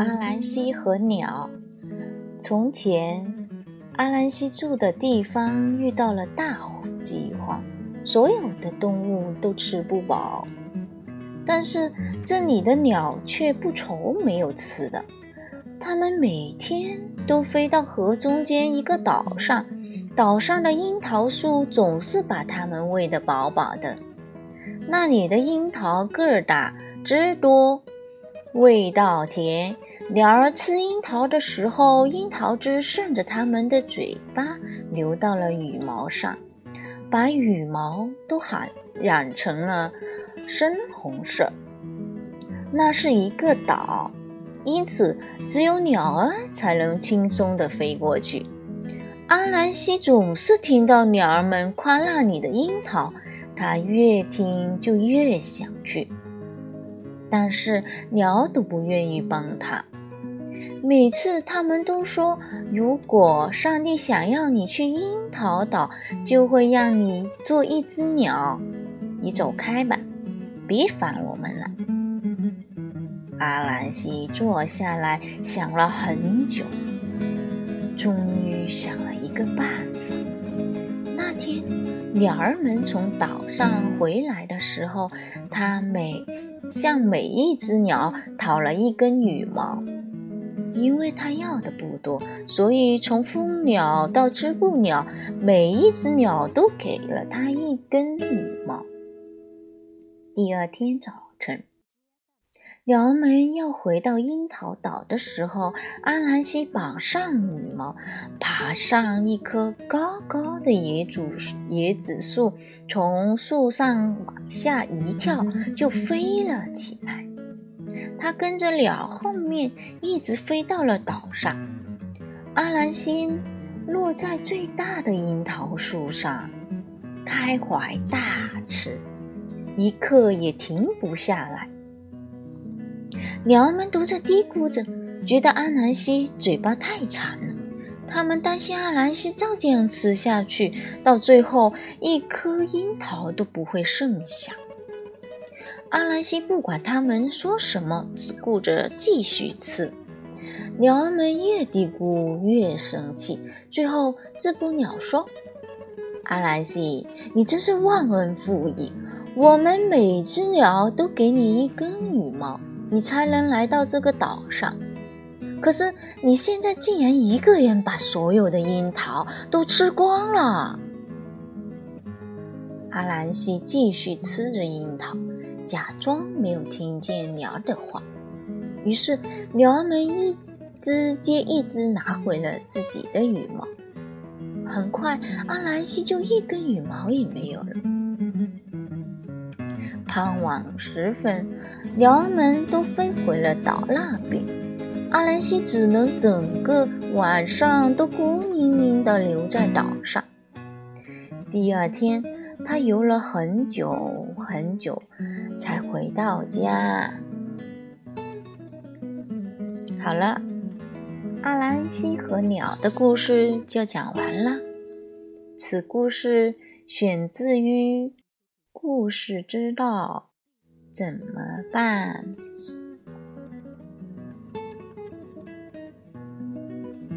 阿兰西和鸟。从前，阿兰西住的地方遇到了大饥荒，所有的动物都吃不饱。但是这里的鸟却不愁没有吃的，它们每天都飞到河中间一个岛上，岛上的樱桃树总是把它们喂得饱饱的。那里的樱桃个儿大，汁多，味道甜。鸟儿吃樱桃的时候，樱桃汁顺着它们的嘴巴流到了羽毛上，把羽毛都染染成了深红色。那是一个岛，因此只有鸟儿才能轻松地飞过去。阿兰西总是听到鸟儿们夸那里的樱桃，他越听就越想去，但是鸟都不愿意帮他。每次他们都说：“如果上帝想要你去樱桃岛，就会让你做一只鸟。你走开吧，别烦我们了。”阿兰西坐下来想了很久，终于想了一个办法。那天，鸟儿们从岛上回来的时候，他每向每一只鸟讨了一根羽毛。因为他要的不多，所以从蜂鸟到织布鸟，每一只鸟都给了他一根羽毛。第二天早晨，鸟们要回到樱桃岛的时候，阿兰西绑上羽毛，爬上一棵高高的野竹椰子树，从树上往下一跳，就飞了起来。他跟着鸟后面一直飞到了岛上。阿兰西落在最大的樱桃树上，开怀大吃，一刻也停不下来。鸟们都在嘀咕着，觉得阿兰西嘴巴太馋了。他们担心阿兰西照这样吃下去，到最后一颗樱桃都不会剩下。阿兰西不管他们说什么，只顾着继续吃。鸟儿们越嘀咕越生气。最后，织布鸟说：“阿兰西，你真是忘恩负义！我们每只鸟都给你一根羽毛，你才能来到这个岛上。可是你现在竟然一个人把所有的樱桃都吃光了。”阿兰西继续吃着樱桃。假装没有听见鸟儿的话，于是鸟儿们一只接一只拿回了自己的羽毛。很快，阿兰西就一根羽毛也没有了。傍晚时分，鸟儿们都飞回了岛那边，阿兰西只能整个晚上都孤零零地留在岛上。第二天，他游了很久很久。才回到家。好了，阿兰西和鸟的故事就讲完了。此故事选自于《故事之道怎么办》。